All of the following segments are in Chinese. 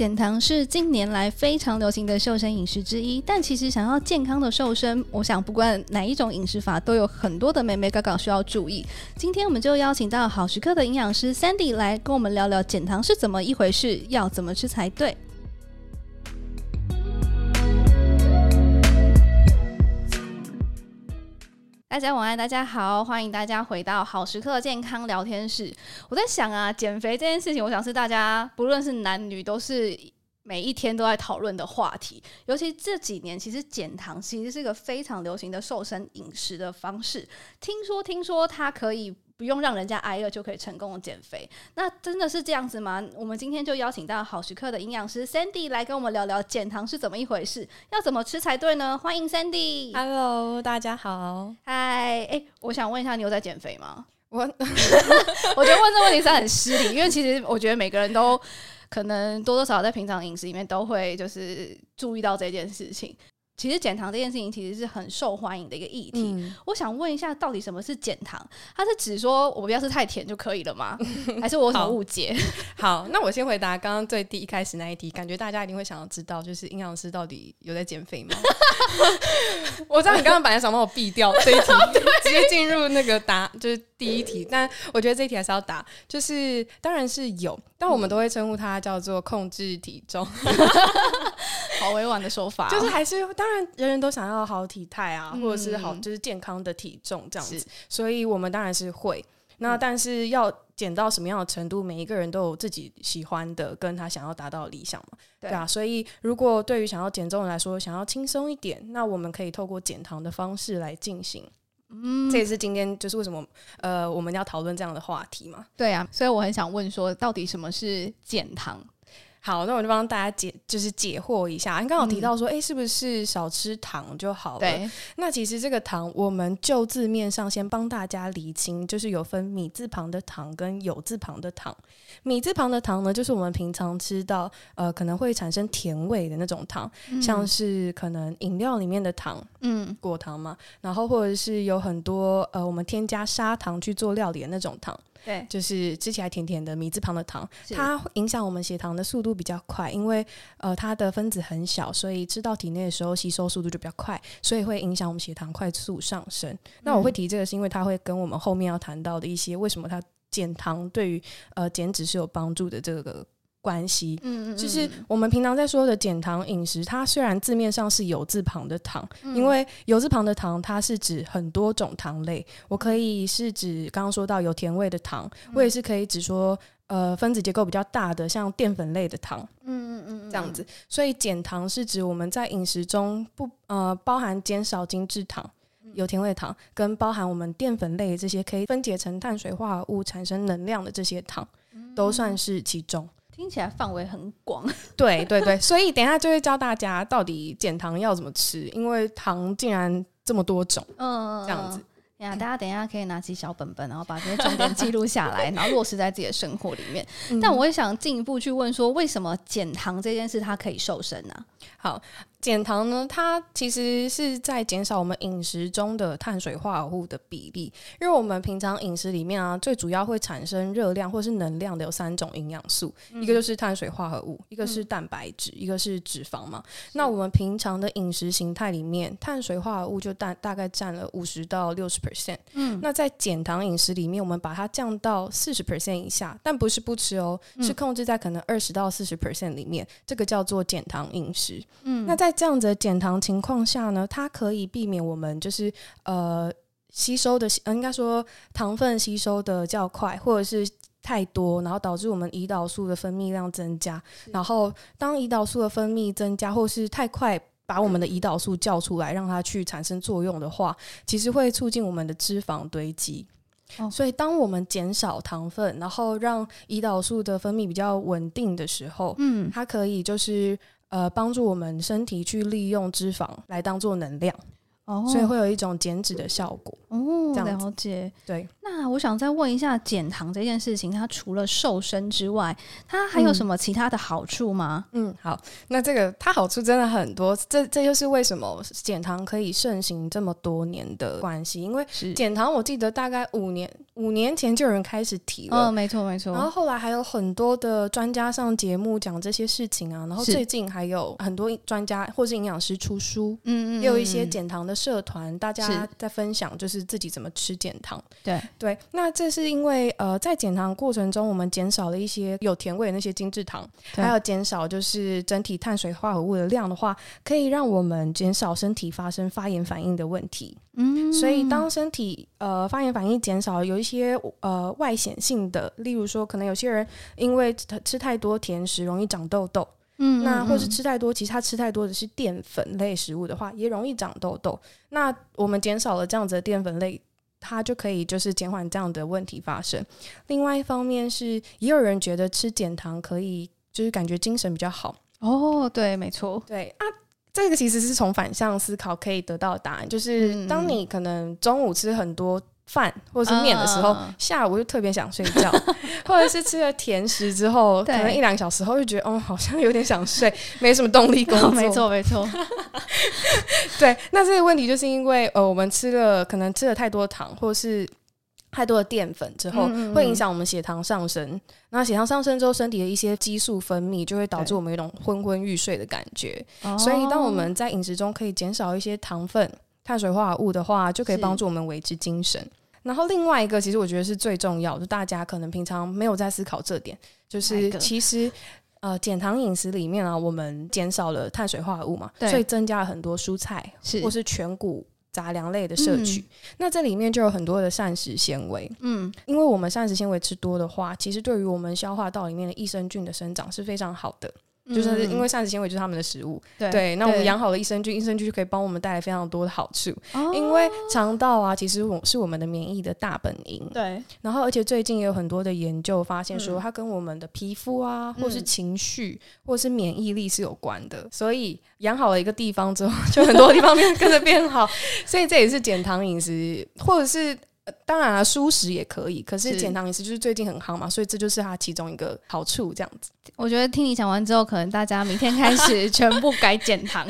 减糖是近年来非常流行的瘦身饮食之一，但其实想要健康的瘦身，我想不管哪一种饮食法，都有很多的美眉角角需要注意。今天我们就邀请到好时刻的营养师 Sandy 来跟我们聊聊减糖是怎么一回事，要怎么吃才对。大家晚安，大家好，欢迎大家回到好时刻健康聊天室。我在想啊，减肥这件事情，我想是大家不论是男女，都是每一天都在讨论的话题。尤其这几年，其实减糖其实是一个非常流行的瘦身饮食的方式。听说，听说它可以。不用让人家挨饿就可以成功的减肥，那真的是这样子吗？我们今天就邀请到好时刻的营养师 Sandy 来跟我们聊聊减糖是怎么一回事，要怎么吃才对呢？欢迎 Sandy。Hello，大家好。嗨，哎，我想问一下，你有在减肥吗？我 我觉得问这问题是很失礼，因为其实我觉得每个人都 可能多多少少在平常饮食里面都会就是注意到这件事情。其实减糖这件事情其实是很受欢迎的一个议题。嗯、我想问一下，到底什么是减糖？它是指说我不要吃太甜就可以了吗？还是我有什么误解？好，好，那我先回答刚刚最第一开始那一题，感觉大家一定会想要知道，就是营养师到底有在减肥吗？我知道你刚刚本来想帮我避掉这一题，直接进入那个答，就是第一题。但我觉得这一题还是要答，就是当然是有，但我们都会称呼它叫做控制体重。好委婉的说法，就是还是当然，人人都想要好体态啊，或者是好就是健康的体重这样子，所以我们当然是会。那但是要减到什么样的程度，每一个人都有自己喜欢的，跟他想要达到的理想嘛，对啊。所以如果对于想要减重的来说，想要轻松一点，那我们可以透过减糖的方式来进行。嗯，这也是今天就是为什么呃我们要讨论这样的话题嘛。对啊，所以我很想问说，到底什么是减糖？好，那我就帮大家解，就是解惑一下。你刚好提到说，哎、嗯，是不是少吃糖就好了？对。那其实这个糖，我们就字面上先帮大家厘清，就是有分米字旁的糖跟有字旁的糖。米字旁的糖呢，就是我们平常吃到呃可能会产生甜味的那种糖，嗯、像是可能饮料里面的糖，嗯，果糖嘛。然后或者是有很多呃我们添加砂糖去做料理的那种糖。对，就是吃起来甜甜的米字旁的糖，它影响我们血糖的速度比较快，因为呃它的分子很小，所以吃到体内的时候吸收速度就比较快，所以会影响我们血糖快速上升。嗯、那我会提这个是因为它会跟我们后面要谈到的一些为什么它减糖对于呃减脂是有帮助的这个。关系，嗯嗯，就是我们平常在说的减糖饮食，它虽然字面上是有字旁的糖，嗯、因为有字旁的糖，它是指很多种糖类。我可以是指刚刚说到有甜味的糖，嗯、我也是可以指说，呃，分子结构比较大的，像淀粉类的糖，嗯嗯嗯，这样子。所以减糖是指我们在饮食中不呃包含减少精制糖、有甜味糖，跟包含我们淀粉类这些可以分解成碳水化合物产生能量的这些糖，都算是其中。听起来范围很广，对对对，所以等一下就会教大家到底减糖要怎么吃，因为糖竟然这么多种，嗯，这样子。呀，大家等一下可以拿起小本本，然后把这些重点记录下来，然后落实在自己的生活里面。嗯、但我也想进一步去问说，为什么减糖这件事它可以瘦身呢、啊？好。减糖呢，它其实是在减少我们饮食中的碳水化合物的比例，因为我们平常饮食里面啊，最主要会产生热量或是能量的有三种营养素，嗯、一个就是碳水化合物，一个是蛋白质，嗯、一个是脂肪嘛。那我们平常的饮食形态里面，碳水化合物就大大概占了五十到六十 percent。嗯，那在减糖饮食里面，我们把它降到四十 percent 以下，但不是不吃哦，嗯、是控制在可能二十到四十 percent 里面，这个叫做减糖饮食。嗯，那在在这样子的减糖情况下呢，它可以避免我们就是呃吸收的，呃应该说糖分吸收的较快，或者是太多，然后导致我们胰岛素的分泌量增加。然后当胰岛素的分泌增加，或是太快把我们的胰岛素叫出来，让它去产生作用的话，其实会促进我们的脂肪堆积。哦，所以当我们减少糖分，然后让胰岛素的分泌比较稳定的时候，嗯，它可以就是。呃，帮助我们身体去利用脂肪来当做能量，哦，所以会有一种减脂的效果。哦，这样了解。对，那我想再问一下，减糖这件事情，它除了瘦身之外，它还有什么其他的好处吗？嗯，好，那这个它好处真的很多，这这就是为什么减糖可以盛行这么多年的关系。因为减糖，我记得大概五年五年前就有人开始提了，嗯，没错没错。然后后来还有很多的专家上节目讲这些事情啊，然后最近还有很多专家或是营养师出书，嗯嗯，也有一些减糖的社团，大家在分享就是。自己怎么吃减糖？对对，那这是因为呃，在减糖过程中，我们减少了一些有甜味的那些精制糖，还有减少就是整体碳水化合物的量的话，可以让我们减少身体发生发炎反应的问题。嗯，所以当身体呃发炎反应减少，有一些呃外显性的，例如说，可能有些人因为吃太多甜食容易长痘痘。嗯，那或是吃太多，其实他吃太多的是淀粉类食物的话，也容易长痘痘。那我们减少了这样子的淀粉类，它就可以就是减缓这样的问题发生。另外一方面是，也有人觉得吃减糖可以，就是感觉精神比较好。哦，对，没错，对啊，这个其实是从反向思考可以得到答案，就是当你可能中午吃很多。饭或者是面的时候，uh, 下午就特别想睡觉，或者是吃了甜食之后，可能一两个小时后就觉得，哦，好像有点想睡，没什么动力工作。没错，没错。对，那这个问题就是因为，呃，我们吃了可能吃了太多糖，或者是太多的淀粉之后，嗯嗯会影响我们血糖上升。那血糖上升之后，身体的一些激素分泌就会导致我们有一种昏昏欲睡的感觉。所以，当我们在饮食中可以减少一些糖分、碳水化合物的话，就可以帮助我们维持精神。然后另外一个，其实我觉得是最重要的，就大家可能平常没有在思考这点，就是其实呃减糖饮食里面啊，我们减少了碳水化合物嘛，所以增加了很多蔬菜是。或是全谷杂粮类的摄取。嗯、那这里面就有很多的膳食纤维，嗯，因为我们膳食纤维吃多的话，其实对于我们消化道里面的益生菌的生长是非常好的。就是因为膳食纤维就是他们的食物，对，对，那我们养好了益生菌，益生菌就可以帮我们带来非常多的好处。哦、因为肠道啊，其实我是我们的免疫的大本营。对，然后而且最近也有很多的研究发现说，它跟我们的皮肤啊，嗯、或是情绪，或是免疫力是有关的。所以养好了一个地方之后，就很多地方变 跟着变好。所以这也是减糖饮食，或者是。当然了，蔬食也可以，可是减糖饮食就是最近很夯嘛，所以这就是它其中一个好处。这样子，我觉得听你讲完之后，可能大家明天开始 全部改减糖，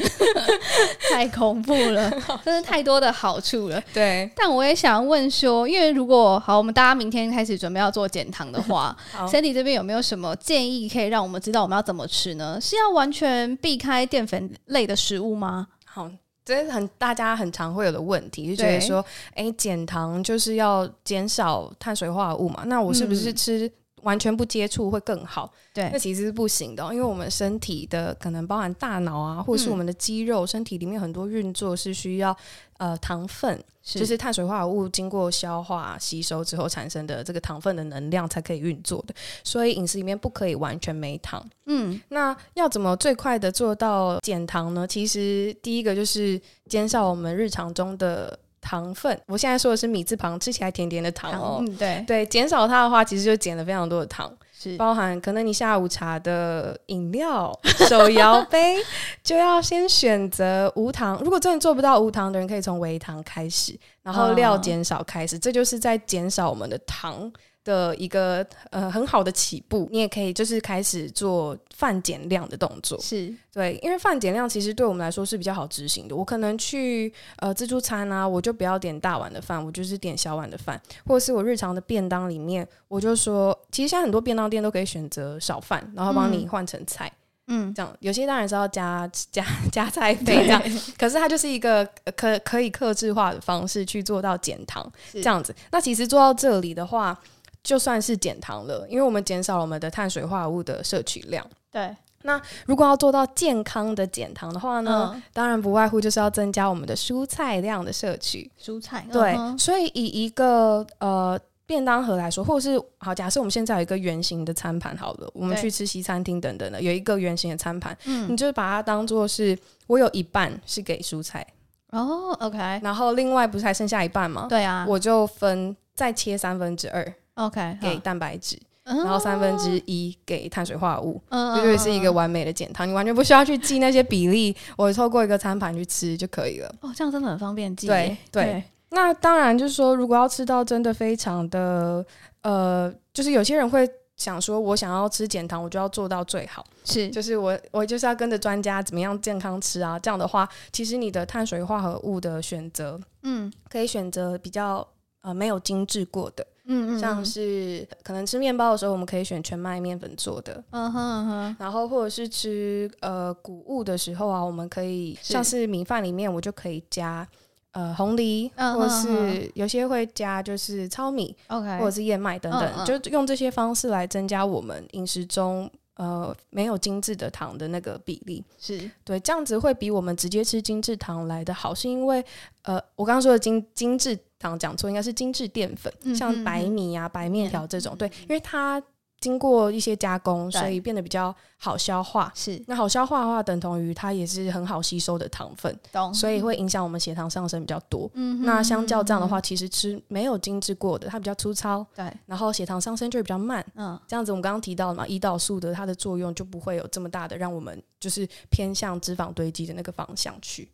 太恐怖了，真是太多的好处了。对，但我也想问说，因为如果好，我们大家明天开始准备要做减糖的话，Sandy 这边有没有什么建议可以让我们知道我们要怎么吃呢？是要完全避开淀粉类的食物吗？好。这是很大家很常会有的问题，就觉得说，哎，减糖就是要减少碳水化合物嘛？那我是不是吃完全不接触会更好？对，那其实是不行的，因为我们身体的可能包含大脑啊，或者是我们的肌肉，身体里面很多运作是需要呃糖分。是就是碳水化合物经过消化吸收之后产生的这个糖分的能量才可以运作的，所以饮食里面不可以完全没糖。嗯，那要怎么最快的做到减糖呢？其实第一个就是减少我们日常中的糖分。我现在说的是米字旁，吃起来甜甜的糖哦。嗯，对对，减少它的话，其实就减了非常多的糖。是包含可能你下午茶的饮料手摇杯，就要先选择无糖。如果真的做不到无糖的人，可以从微糖开始，然后料减少开始，这就是在减少我们的糖。的一个呃很好的起步，你也可以就是开始做饭减量的动作，是对，因为饭减量其实对我们来说是比较好执行的。我可能去呃自助餐啊，我就不要点大碗的饭，我就是点小碗的饭，或者是我日常的便当里面，我就说，其实现在很多便当店都可以选择少饭，然后帮你换成菜，嗯，这样有些当然是要加 加加菜费这样，可是它就是一个可可以克制化的方式去做到减糖这样子。那其实做到这里的话。就算是减糖了，因为我们减少了我们的碳水化合物的摄取量。对，那如果要做到健康的减糖的话呢，嗯、当然不外乎就是要增加我们的蔬菜量的摄取。蔬菜，对，嗯、所以以一个呃便当盒来说，或者是好，假设我们现在有一个圆形的餐盘，好了，我们去吃西餐厅等等的，有一个圆形的餐盘，嗯，你就把它当做是我有一半是给蔬菜哦，OK，然后另外不是还剩下一半吗？对啊，我就分再切三分之二。OK，给蛋白质，嗯、然后三分之一给碳水化合物，嗯，这就是一个完美的减糖，你完全不需要去记那些比例，我透过一个餐盘去吃就可以了。哦，这样真的很方便记。对对，对那当然就是说，如果要吃到真的非常的呃，就是有些人会想说，我想要吃减糖，我就要做到最好，是，就是我我就是要跟着专家怎么样健康吃啊。这样的话，其实你的碳水化合物的选择，嗯，可以选择比较呃没有精致过的。嗯，嗯，像是可能吃面包的时候，我们可以选全麦面粉做的，嗯哼嗯哼，然后或者是吃呃谷物的时候啊，我们可以像是米饭里面，我就可以加呃红梨，嗯、或是有些会加就是糙米，OK，或者是燕麦等等，就用这些方式来增加我们饮食中呃没有精致的糖的那个比例，是。对，这样子会比我们直接吃精致糖来的好，是因为呃我刚刚说的精精致。糖讲错，应该是精致淀粉，像白米啊、白面条这种，对，因为它经过一些加工，所以变得比较好消化。是，那好消化的话，等同于它也是很好吸收的糖分，懂所以会影响我们血糖上升比较多。嗯那相较这样的话，其实吃没有精致过的，它比较粗糙，对，然后血糖上升就会比较慢。嗯，这样子我们刚刚提到了嘛，胰岛素的它的作用就不会有这么大的，让我们就是偏向脂肪堆积的那个方向去。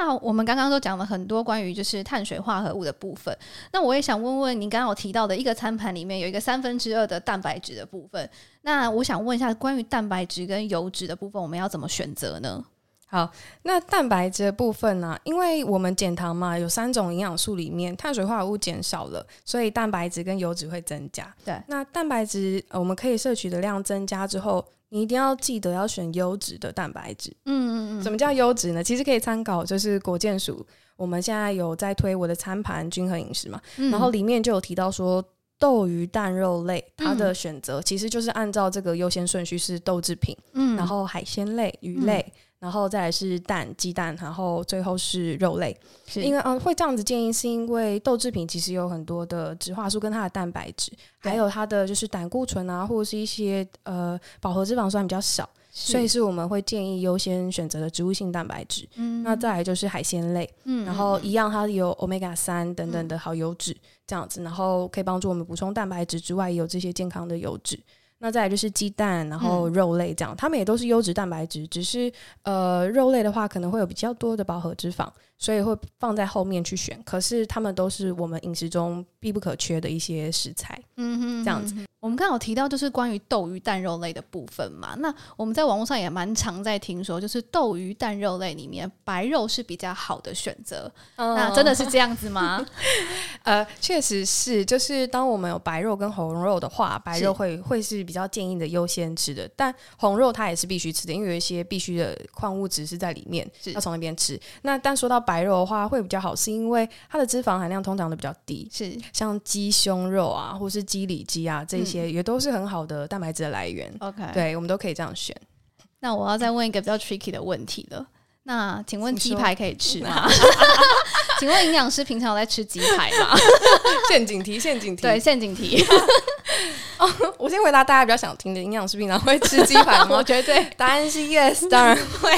那我们刚刚都讲了很多关于就是碳水化合物的部分，那我也想问问您刚刚有提到的一个餐盘里面有一个三分之二的蛋白质的部分，那我想问一下关于蛋白质跟油脂的部分，我们要怎么选择呢？好，那蛋白质的部分呢、啊？因为我们减糖嘛，有三种营养素里面碳水化合物减少了，所以蛋白质跟油脂会增加。对，那蛋白质我们可以摄取的量增加之后。你一定要记得要选优质的蛋白质。嗯嗯嗯。什么叫优质呢？其实可以参考，就是国健署，我们现在有在推我的餐盘均衡饮食嘛。嗯。然后里面就有提到说，豆鱼蛋肉类它的选择其实就是按照这个优先顺序是豆制品，嗯，然后海鲜类、鱼类。嗯然后再来是蛋、鸡蛋，然后最后是肉类。是因为嗯，会这样子建议，是因为豆制品其实有很多的植化素跟它的蛋白质，对还有它的就是胆固醇啊，或者是一些呃饱和脂肪酸比较少，所以是我们会建议优先选择的植物性蛋白质。嗯，那再来就是海鲜类，嗯，然后一样它有 omega 三等等的好油脂，嗯、这样子，然后可以帮助我们补充蛋白质之外，也有这些健康的油脂。那再来就是鸡蛋，然后肉类这样，它们也都是优质蛋白质，只是呃肉类的话可能会有比较多的饱和脂肪，所以会放在后面去选。可是它们都是我们饮食中必不可缺的一些食材，嗯哼，这样子。我们刚好提到就是关于豆鱼蛋肉类的部分嘛，那我们在网络上也蛮常在听说，就是豆鱼蛋肉类里面白肉是比较好的选择。哦、那真的是这样子吗？呃，确实是，就是当我们有白肉跟红肉的话，白肉会是会是比较建议的优先吃的，但红肉它也是必须吃的，因为有一些必须的矿物质是在里面，是要从那边吃。那但说到白肉的话，会比较好，是因为它的脂肪含量通常都比较低，是像鸡胸肉啊，或是鸡里脊啊这一。些也都是很好的蛋白质的来源。OK，对，我们都可以这样选。那我要再问一个比较 tricky 的问题了。那请问鸡排可以吃吗？请 问营养师平常有在吃鸡排吗？陷阱题，陷阱题，对，陷阱题。哦，我先回答大家比较想听的：营养师平常会吃鸡排吗？我觉得对，答案是 yes，当然会。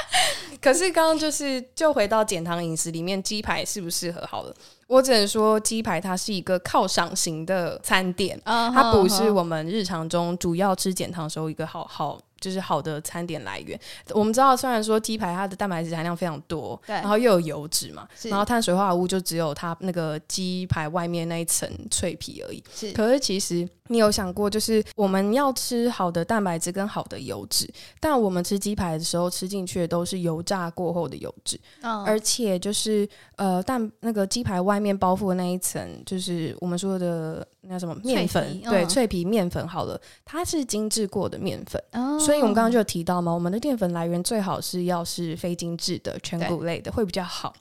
可是刚刚就是就回到减糖饮食里面，鸡排适不适合？好了。我只能说，鸡排它是一个犒赏型的餐点，uh 它不是我们日常中主要吃减糖时候一个好好。就是好的餐点来源。我们知道，虽然说鸡排它的蛋白质含量非常多，对，然后又有油脂嘛，然后碳水化合物就只有它那个鸡排外面那一层脆皮而已。是，可是其实你有想过，就是我们要吃好的蛋白质跟好的油脂，但我们吃鸡排的时候吃进去的都是油炸过后的油脂，哦、而且就是呃蛋那个鸡排外面包覆的那一层，就是我们说的。那什么面粉？对，嗯、脆皮面粉好了，它是精制过的面粉，哦、所以我们刚刚就有提到嘛，我们的淀粉来源最好是要是非精制的全谷类的，会比较好。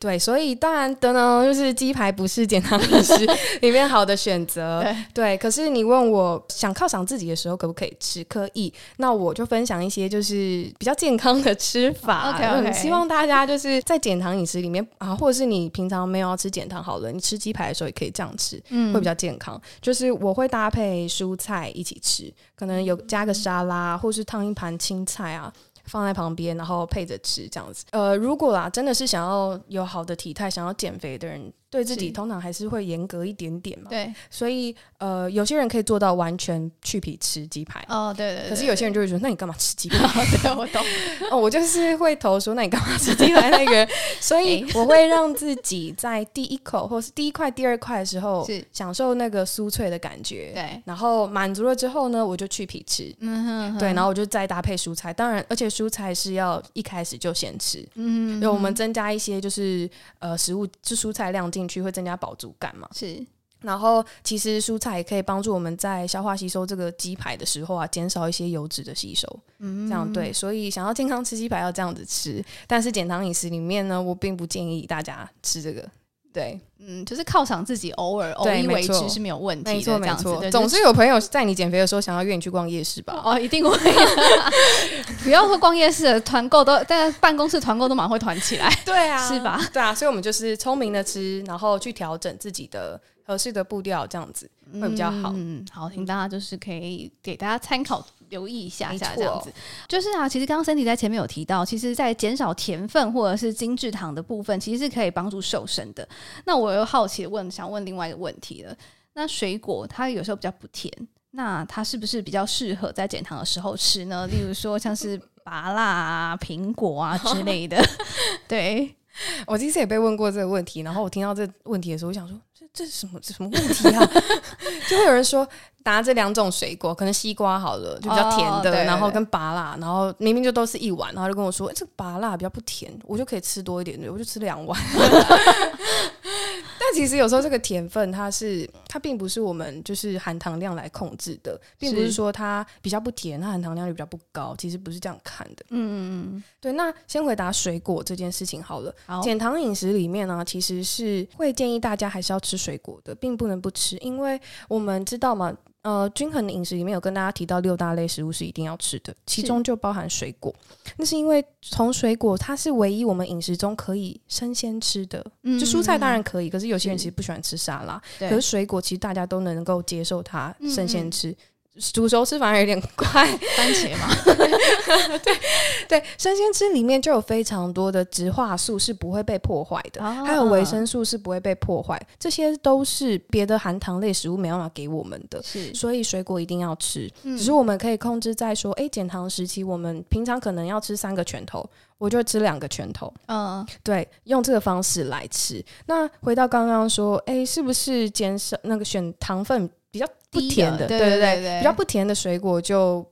对，所以当然等等，就是鸡排不是减糖饮食里面好的选择。对，对，可是你问我想犒赏自己的时候可不可以吃？可以。那我就分享一些就是比较健康的吃法。OK OK。希望大家就是在减糖饮食里面啊，或者是你平常没有要吃减糖好了，你吃鸡排的时候也可以这样吃，嗯，会比较健康。就是我会搭配蔬菜一起吃，可能有加个沙拉，或是烫一盘青菜啊。放在旁边，然后配着吃，这样子。呃，如果啦，真的是想要有好的体态，想要减肥的人，对自己通常还是会严格一点点嘛。对，所以呃，有些人可以做到完全去皮吃鸡排。哦，对对，对。可是有些人就会说，那你干嘛吃鸡排？对，我懂。哦，我就是会投诉，那你干嘛吃鸡排那个？所以我会让自己在第一口或是第一块、第二块的时候，是享受那个酥脆的感觉。对。然后满足了之后呢，我就去皮吃。嗯哼，哼。对，然后我就再搭配蔬菜。当然，而且蔬菜是要一开始就先吃。嗯哼，哼。因为我们增加一些就是呃食物，就蔬菜量进去会增加饱足感嘛。是，然后其实蔬菜也可以帮助我们在消化吸收这个鸡排的时候啊，减少一些油脂的吸收。嗯，这样对。所以想要健康吃鸡排要这样子吃，但是减糖饮食里面呢，我并不建议大家吃这个。对，嗯，就是犒赏自己，偶尔偶一为之是没有问题的。没错，没错。总是有朋友在你减肥的时候想要约你去逛夜市吧？哦，一定会。不要说逛夜市，团购都，但办公室团购都蛮会团起来。对啊，是吧？对啊，所以我们就是聪明的吃，然后去调整自己的合适的步调，这样子会比较好。嗯，好，请大家就是可以给大家参考。留意一下下这样子，就是啊，其实刚刚 Sandy 在前面有提到，其实，在减少甜分或者是精制糖的部分，其实是可以帮助瘦身的。那我又好奇问，想问另外一个问题了。那水果它有时候比较不甜，那它是不是比较适合在减糖的时候吃呢？例如说像是 芭辣啊、苹果啊之类的。对，我其实也被问过这个问题，然后我听到这个问题的时候，我想说。这这是什么？什么问题啊？就会有人说，拿这两种水果，可能西瓜好了，就比较甜的，哦、对对对，然后跟芭辣，然后明明就都是一碗，然后就跟我说，哎，这个芭辣比较不甜，我就可以吃多一点，我就吃两碗。但其实有时候这个甜分，它是它并不是我们就是含糖量来控制的，并不是说它比较不甜，它含糖量就比较不高，其实不是这样看的。嗯嗯嗯，对。那先回答水果这件事情好了。好，减糖饮食里面呢，其实是会建议大家还是要吃水果的，并不能不吃，因为我们知道嘛。呃，均衡的饮食里面有跟大家提到六大类食物是一定要吃的，其中就包含水果。那是因为从水果它是唯一我们饮食中可以生鲜吃的，嗯，就蔬菜当然可以，可是有些人其实不喜欢吃沙拉，可是水果其实大家都能够接受它生鲜吃。嗯嗯煮熟吃反而有点怪，番茄嘛，对对，生鲜吃里面就有非常多的植化素是不会被破坏的，哦、还有维生素是不会被破坏，这些都是别的含糖类食物没办法给我们的，是，所以水果一定要吃。嗯、只是我们可以控制在说，哎，减糖时期我们平常可能要吃三个拳头，我就吃两个拳头，嗯，对，用这个方式来吃。那回到刚刚说，哎，是不是减少那个选糖分？比较不甜的，对对对，比较不甜的水果就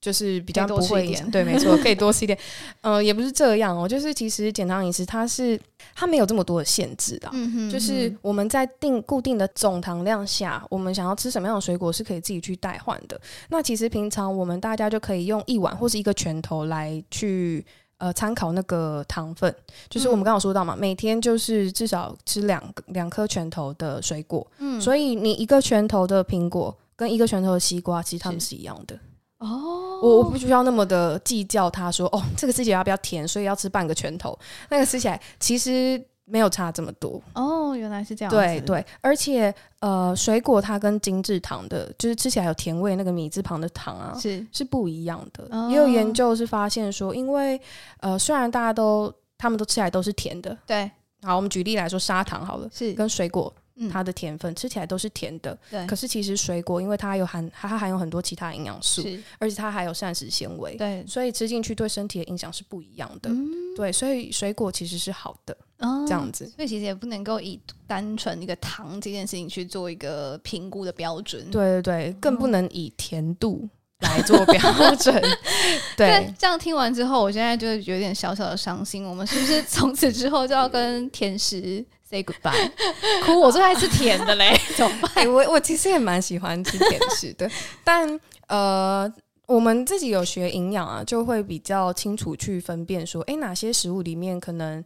就是比较不会，对，没错，可以多吃一点。嗯、呃，也不是这样哦，就是其实减糖饮食它是它没有这么多的限制的，嗯哼，就是我们在定固定的总糖量下，我们想要吃什么样的水果是可以自己去代换的。那其实平常我们大家就可以用一碗或是一个拳头来去。呃，参考那个糖分，就是我们刚刚说到嘛，嗯、每天就是至少吃两个两颗拳头的水果，嗯，所以你一个拳头的苹果跟一个拳头的西瓜，其实它们是一样的。哦，我我不需要那么的计较，他说哦，这个吃起来要比较甜，所以要吃半个拳头，那个吃起来其实。没有差这么多哦，原来是这样。对对，而且呃，水果它跟精制糖的，就是吃起来有甜味那个米字旁的糖啊，是是不一样的。哦、也有研究是发现说，因为呃，虽然大家都他们都吃起来都是甜的，对。好，我们举例来说，砂糖好了，是跟水果。它的甜分、嗯、吃起来都是甜的，对。可是其实水果，因为它有含它含有很多其他营养素，是而且它还有膳食纤维，对。所以吃进去对身体的影响是不一样的，嗯、对。所以水果其实是好的，哦、这样子。所以其实也不能够以单纯一个糖这件事情去做一个评估的标准，对对对，更不能以甜度来做标准。哦、对，这样听完之后，我现在就有点小小的伤心。我们是不是从此之后就要跟甜食？Say goodbye，哭！我最爱吃甜的嘞，怎么办？欸、我我其实也蛮喜欢吃甜食的，但呃，我们自己有学营养啊，就会比较清楚去分辨说，哎、欸，哪些食物里面可能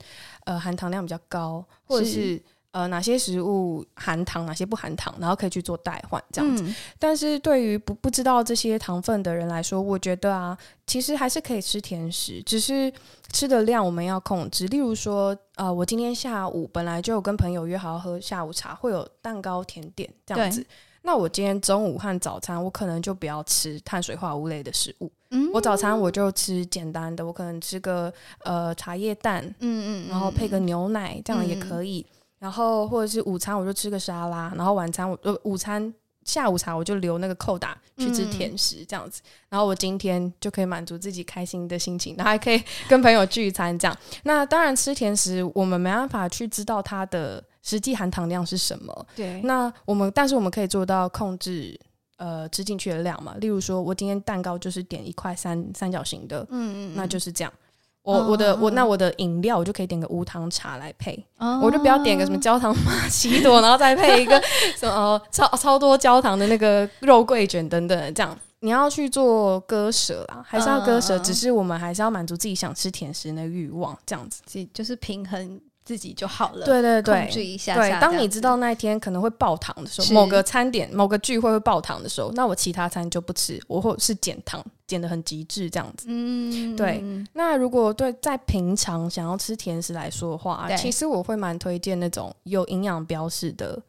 呃含糖量比较高，或者是。是呃，哪些食物含糖，哪些不含糖，然后可以去做代换这样子。嗯、但是对于不不知道这些糖分的人来说，我觉得啊，其实还是可以吃甜食，只是吃的量我们要控制。例如说，呃，我今天下午本来就有跟朋友约好要喝下午茶，会有蛋糕、甜点这样子。那我今天中午和早餐，我可能就不要吃碳水化合物类的食物。嗯，我早餐我就吃简单的，我可能吃个呃茶叶蛋，嗯，嗯嗯，然后配个牛奶，这样也可以。然后或者是午餐我就吃个沙拉，然后晚餐我呃午餐下午茶我就留那个扣打去吃甜食这样子，嗯、然后我今天就可以满足自己开心的心情，然后还可以跟朋友聚餐这样。那当然吃甜食我们没办法去知道它的实际含糖量是什么，对。那我们但是我们可以做到控制呃吃进去的量嘛，例如说我今天蛋糕就是点一块三三角形的，嗯嗯，那就是这样。我我的我那我的饮料我就可以点个无糖茶来配，哦、我就不要点个什么焦糖玛奇朵，然后再配一个什么超超多焦糖的那个肉桂卷等等，这样你要去做割舍啦，还是要割舍？嗯、只是我们还是要满足自己想吃甜食的欲望，这样子，就是平衡。自己就好了。对对对，控制一下下。对，当你知道那一天可能会爆糖的时候，某个餐点、某个聚会会爆糖的时候，那我其他餐就不吃，我或是减糖，减的很极致这样子。嗯，对。那如果对在平常想要吃甜食来说的话，其实我会蛮推荐那种有营养标示的。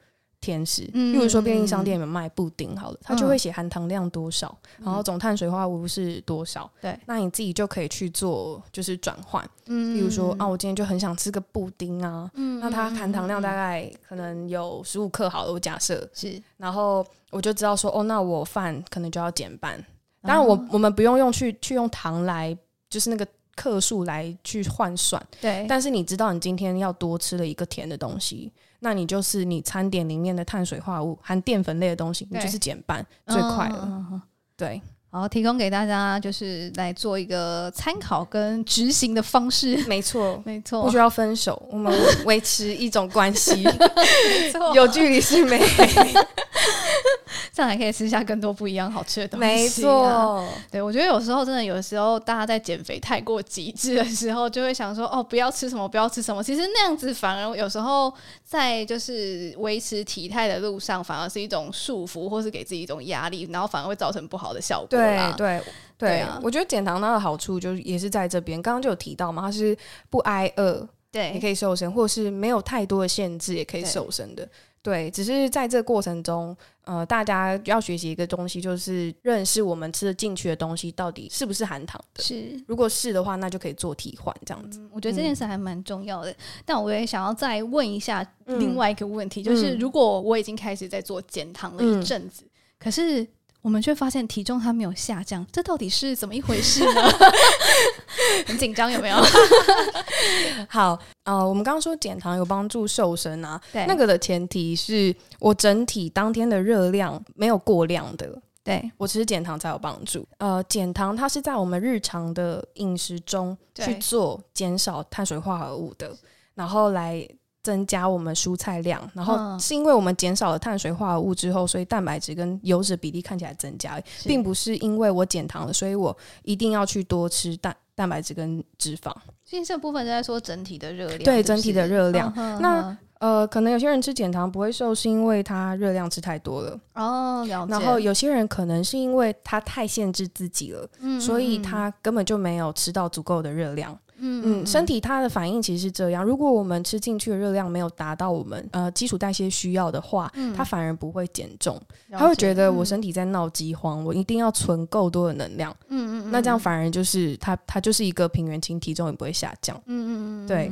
甜食，嗯、例如说便利商店有卖布丁，好了，嗯、它就会写含糖量多少，嗯、然后总碳水化合物是多少。对，那你自己就可以去做，就是转换。嗯，例如说啊，我今天就很想吃个布丁啊，嗯，那它含糖量大概可能有十五克，好了，我假设是，然后我就知道说，哦，那我饭可能就要减半。当然，我、嗯、我们不用用去去用糖来，就是那个克数来去换算。对，但是你知道你今天要多吃了一个甜的东西。那你就是你餐点里面的碳水化合物含淀粉类的东西，你就是减半最快了。嗯、对，好，提供给大家就是来做一个参考跟执行的方式。没错，没错，不需要分手，我们维持一种关系。没错，有距离是美。这样还可以吃下更多不一样好吃的东西。没错，对，我觉得有时候真的，有时候大家在减肥太过极致的时候，就会想说哦，不要吃什么，不要吃什么。其实那样子反而有时候在就是维持体态的路上，反而是一种束缚，或是给自己一种压力，然后反而会造成不好的效果。对对对，对啊，我觉得减糖它的好处就是也是在这边，刚刚就有提到嘛，它是不挨饿，对，也可以瘦身，或者是没有太多的限制也可以瘦身的。对，只是在这个过程中，呃，大家要学习一个东西，就是认识我们吃的进去的东西到底是不是含糖的。是，如果是的话，那就可以做替换，这样子。嗯，我觉得这件事还蛮重要的。嗯，但我也想要再问一下另外一个问题，嗯，就是如果我已经开始在做减糖了一阵子，嗯，可是。我们却发现体重它没有下降，这到底是怎么一回事呢？很紧张有没有？好，呃，我们刚刚说减糖有帮助瘦身啊，对，那个的前提是我整体当天的热量没有过量的，对，我吃减糖才有帮助。呃，减糖它是在我们日常的饮食中去做减少碳水化合物的，然后来。增加我们蔬菜量，然后是因为我们减少了碳水化合物之后，所以蛋白质跟油脂比例看起来增加，并不是因为我减糖了，所以我一定要去多吃蛋蛋白质跟脂肪。所以这部分是在说整体的热量，对，整体的热量。嗯、那呃，可能有些人吃减糖不会瘦，是因为他热量吃太多了哦。了解。然后有些人可能是因为他太限制自己了，嗯、所以他根本就没有吃到足够的热量。嗯嗯，身体它的反应其实是这样，如果我们吃进去的热量没有达到我们呃基础代谢需要的话，嗯、它反而不会减重，它会觉得我身体在闹饥荒，嗯、我一定要存够多的能量。嗯嗯，那这样反而就是它它就是一个平原期，体重也不会下降。嗯嗯嗯，对。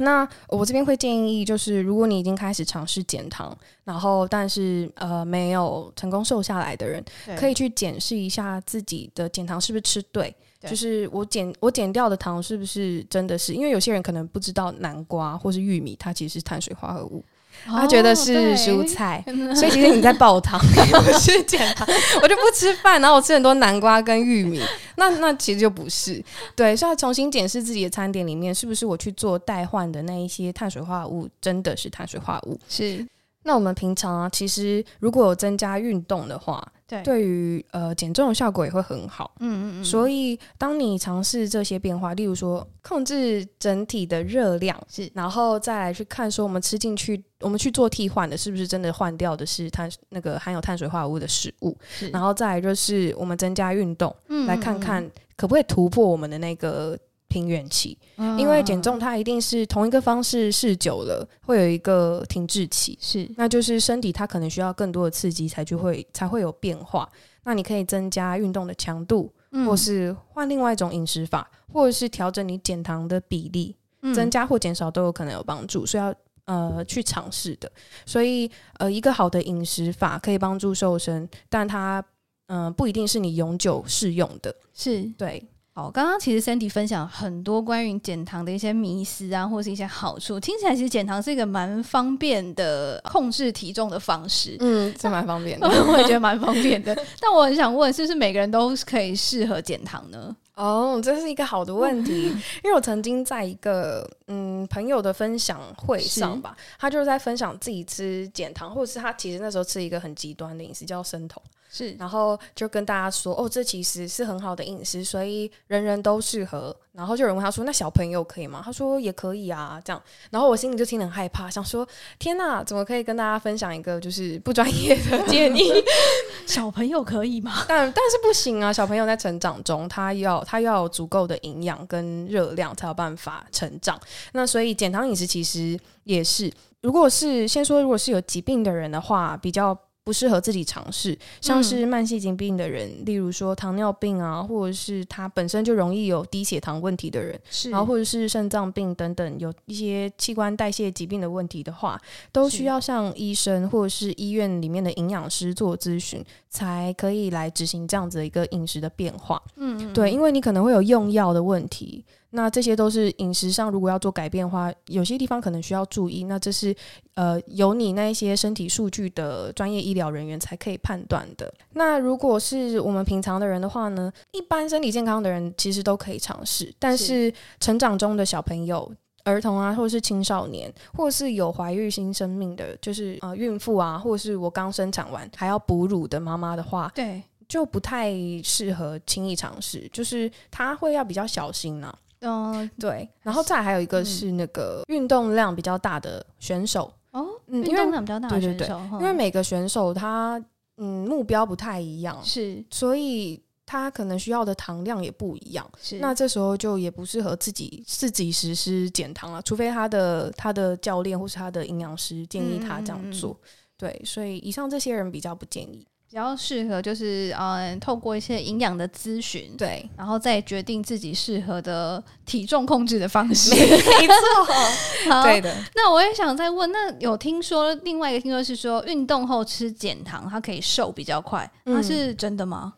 那我这边会建议，就是如果你已经开始尝试减糖，然后但是呃没有成功瘦下来的人，可以去检视一下自己的减糖是不是吃对。对就是我减我减掉的糖是不是真的是？因为有些人可能不知道南瓜或是玉米，它其实是碳水化合物，哦、他觉得是蔬菜，对所以其实你在爆糖，不是减糖。我就不吃饭，然后我吃很多南瓜跟玉米，那那其实就不是。对，所以要重新检视自己的餐点里面是不是我去做代换的那一些碳水化合物真的是碳水化合物。是。那我们平常啊，其实如果有增加运动的话。对，对于呃减重的效果也会很好。嗯嗯嗯。所以当你尝试这些变化，例如说控制整体的热量，是，然后再来去看说我们吃进去，我们去做替换的，是不是真的换掉的是碳那个含有碳水化合物的食物？是。然后再来就是我们增加运动，嗯嗯嗯，来看看可不可以突破我们的那个。平原期，因为减重它一定是同一个方式试久了，会有一个停滞期，是，那就是身体它可能需要更多的刺激才就会才会有变化。那你可以增加运动的强度，或是换另外一种饮食法，或者是调整你减糖的比例，增加或减少都有可能有帮助。所以要呃去尝试的。所以呃，一个好的饮食法可以帮助瘦身，但它嗯、呃、不一定是你永久适用的。是对。好，刚刚其实 Sandy 分享很多关于减糖的一些迷思啊，或是一些好处，听起来其实减糖是一个蛮方便的控制体重的方式。嗯，是蛮方便的，我也觉得蛮方便的。但我很想问，是不是每个人都可以适合减糖呢？哦，这是一个好的问题，因为我曾经在一个嗯朋友的分享会上吧，他就是在分享自己吃减糖，或者是他其实那时候吃一个很极端的饮食叫生酮。是，然后就跟大家说，哦，这其实是很好的饮食，所以人人都适合。然后就有人问他说，那小朋友可以吗？他说也可以啊，这样。然后我心里就听得很害怕，想说，天哪，怎么可以跟大家分享一个就是不专业的 建议？小朋友可以吗？但但是不行啊，小朋友在成长中，他要他要有足够的营养跟热量才有办法成长。那所以减糖饮食其实也是，如果是先说，如果是有疾病的人的话，比较。不适合自己尝试，像是慢性疾病的人，嗯、例如说糖尿病啊，或者是他本身就容易有低血糖问题的人，是。然后或者是肾脏病等等，有一些器官代谢疾病的问题的话，都需要向医生或者是医院里面的营养师做咨询，才可以来执行这样子的一个饮食的变化。嗯，对，因为你可能会有用药的问题。那这些都是饮食上，如果要做改变的话，有些地方可能需要注意。那这是呃，有你那一些身体数据的专业医疗人员才可以判断的。那如果是我们平常的人的话呢，一般身体健康的人其实都可以尝试。但是成长中的小朋友、儿童啊，或者是青少年，或者是有怀孕新生命的，就是呃孕妇啊，或者是我刚生产完还要哺乳的妈妈的话，对，就不太适合轻易尝试。就是他会要比较小心呢、啊。嗯，对，然后再还有一个是那个运动量比较大的选手。哦，运动量比较大的选手，对对对，因为每个选手他嗯目标不太一样，是，所以他可能需要的糖量也不一样，是，那这时候就也不适合自己自己实施减糖了，除非他的他的教练或是他的营养师建议他这样做，对，所以以上这些人比较不建议。比较适合就是嗯，透过一些营养的咨询，对，然后再决定自己适合的体重控制的方 式。没错，对的。那我也想再问，那有听说另外一个听说是说运动后吃减糖，它可以瘦比较快，它是真的吗？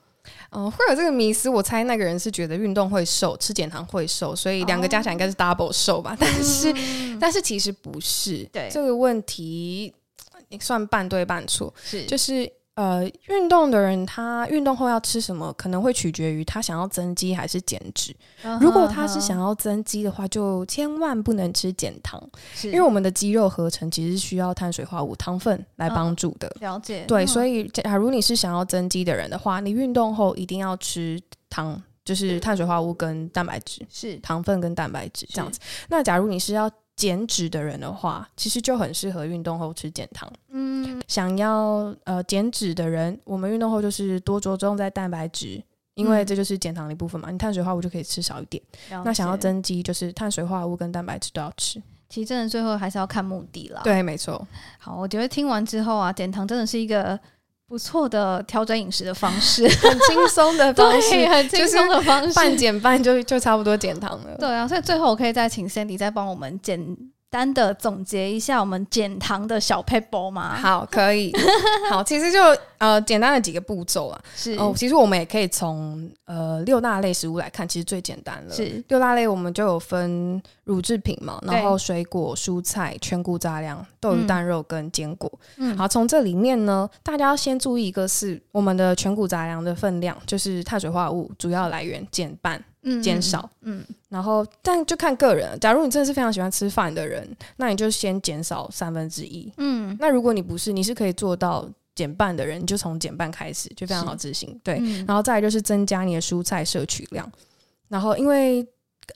嗯，会有这个迷思。我猜那个人是觉得运动会瘦，吃减糖会瘦，所以两个加起来应该是 double 瘦吧？哦、但是，嗯、但是其实不是。对这个问题，算半对半错，是就是。呃，运动的人他运动后要吃什么，可能会取决于他想要增肌还是减脂。Uh huh, 如果他是想要增肌的话，就千万不能吃减糖，因为我们的肌肉合成其实是需要碳水化合物、糖分来帮助的。Uh, 了解。对，所以假如你是想要增肌的人的话，你运动后一定要吃糖，就是碳水化合物跟蛋白质，是糖分跟蛋白质这样子。那假如你是要减脂的人的话，其实就很适合运动后吃减糖。嗯，想要呃减脂的人，我们运动后就是多着重在蛋白质，因为这就是减糖的一部分嘛。你碳水化合物就可以吃少一点。那想要增肌，就是碳水化合物跟蛋白质都要吃。其实真的最后还是要看目的啦。对，没错。好，我觉得听完之后啊，减糖真的是一个。不错的调整饮食的方式，很轻松的方式，很轻松的方式，半减半就就差不多减糖了。对啊，所以最后我可以再请 Sandy 再帮我们简单的总结一下我们减糖的小 paper 吗？好，可以。好，其实就呃简单的几个步骤啊。是哦，其实我们也可以从呃六大类食物来看，其实最简单了。是六大类，我们就有分。乳制品嘛，然后水果、蔬菜、全谷杂粮、豆鱼蛋肉跟坚果。嗯，好，从这里面呢，大家要先注意一个是我们的全谷杂粮的分量，就是碳水化合物主要来源减半、减少。嗯，然后但就看个人，假如你真的是非常喜欢吃饭的人，那你就先减少三分之一。嗯，那如果你不是，你是可以做到减半的人，你就从减半开始，就非常好执行。对，然后再来就是增加你的蔬菜摄取量，然后因为。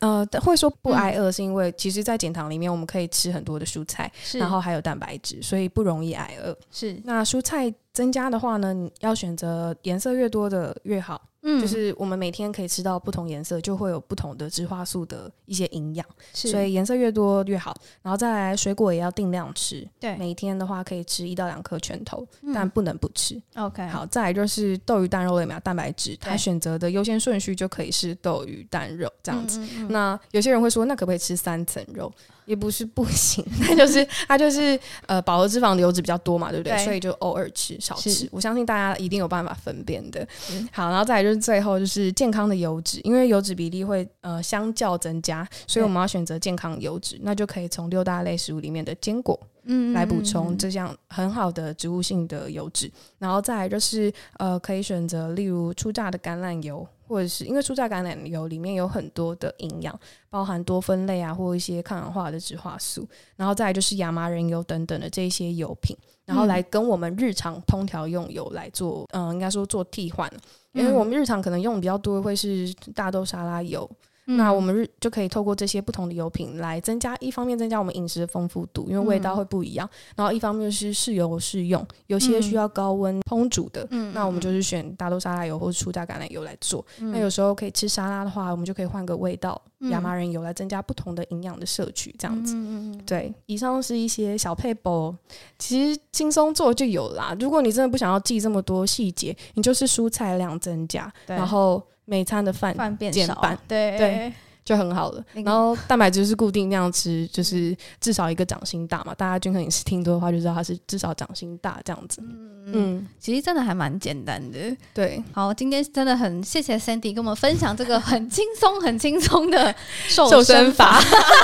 呃，会说不挨饿，是因为其实，在减糖里面，我们可以吃很多的蔬菜，然后还有蛋白质，所以不容易挨饿。是，那蔬菜增加的话呢，你要选择颜色越多的越好。嗯，就是我们每天可以吃到不同颜色，就会有不同的植化素的一些营养，是所以颜色越多越好。然后再来，水果也要定量吃，对，每天的话可以吃一到两颗拳头，嗯、但不能不吃。OK，好，再来就是豆鱼蛋肉类嘛，蛋白质，它选择的优先顺序就可以是豆鱼蛋肉这样子。嗯嗯嗯，那有些人会说，那可不可以吃三层肉？也不是不行，那就是它就是呃饱和脂肪的油脂比较多嘛，对不对？对所以就偶尔吃少吃。我相信大家一定有办法分辨的。好，然后再来就是最后就是健康的油脂，因为油脂比例会呃相较增加，所以我们要选择健康油脂，那就可以从六大类食物里面的坚果。嗯，来补充这项很好的植物性的油脂，然后再来就是呃，可以选择例如初榨的橄榄油，或者是因为初榨橄榄油里面有很多的营养，包含多酚类啊，或一些抗氧化的植化素，然后再来就是亚麻仁油等等的这些油品，然后来跟我们日常烹调用油来做，嗯、呃，应该说做替换，因为我们日常可能用比较多会是大豆沙拉油。嗯、那我们日就可以透过这些不同的油品来增加，一方面增加我们饮食的丰富度，因为味道会不一样。嗯、然后一方面是适油适用，有些需要高温烹煮的，嗯、那我们就是选大豆沙拉油或者初榨橄榄油来做。嗯、那有时候可以吃沙拉的话，我们就可以换个味道，亚麻仁油来增加不同的营养的摄取，这样子。嗯、对，以上是一些小配补，其实轻松做就有啦。如果你真的不想要记这么多细节，你就是蔬菜量增加，然后。每餐的饭饭变少，对对，就很好了。然后蛋白质是固定那样吃，就是至少一个掌心大嘛。大家均衡饮食听多的话，就知道它是至少掌心大这样子。嗯，其实真的还蛮简单的。对，好，今天真的很谢谢 Sandy 跟我们分享这个很轻松、很轻松的瘦身法。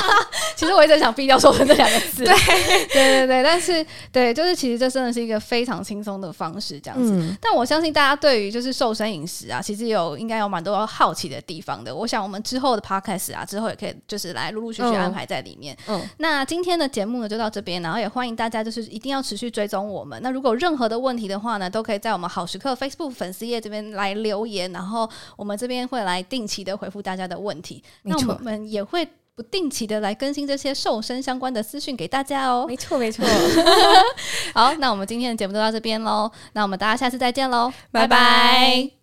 其实我一直想避掉“瘦身”这两个字。对对对对，但是对，就是其实这真的是一个非常轻松的方式，这样子。但我相信大家对于就是瘦身饮食啊，其实有应该有蛮多好奇的地方的。我想我们之后的 Podcast 啊，之后也可以就是来陆陆续续安排在里面。嗯。那今天的节目呢，就到这边，然后也欢迎大家就是一定要持续追踪我们。那如果有任何的问问题的话呢，都可以在我们好时刻 Facebook 粉丝页这边来留言，然后我们这边会来定期的回复大家的问题。那我们也会不定期的来更新这些瘦身相关的资讯给大家哦。没错，没错。好，那我们今天的节目就到这边喽，那我们大家下次再见喽，拜拜。拜拜。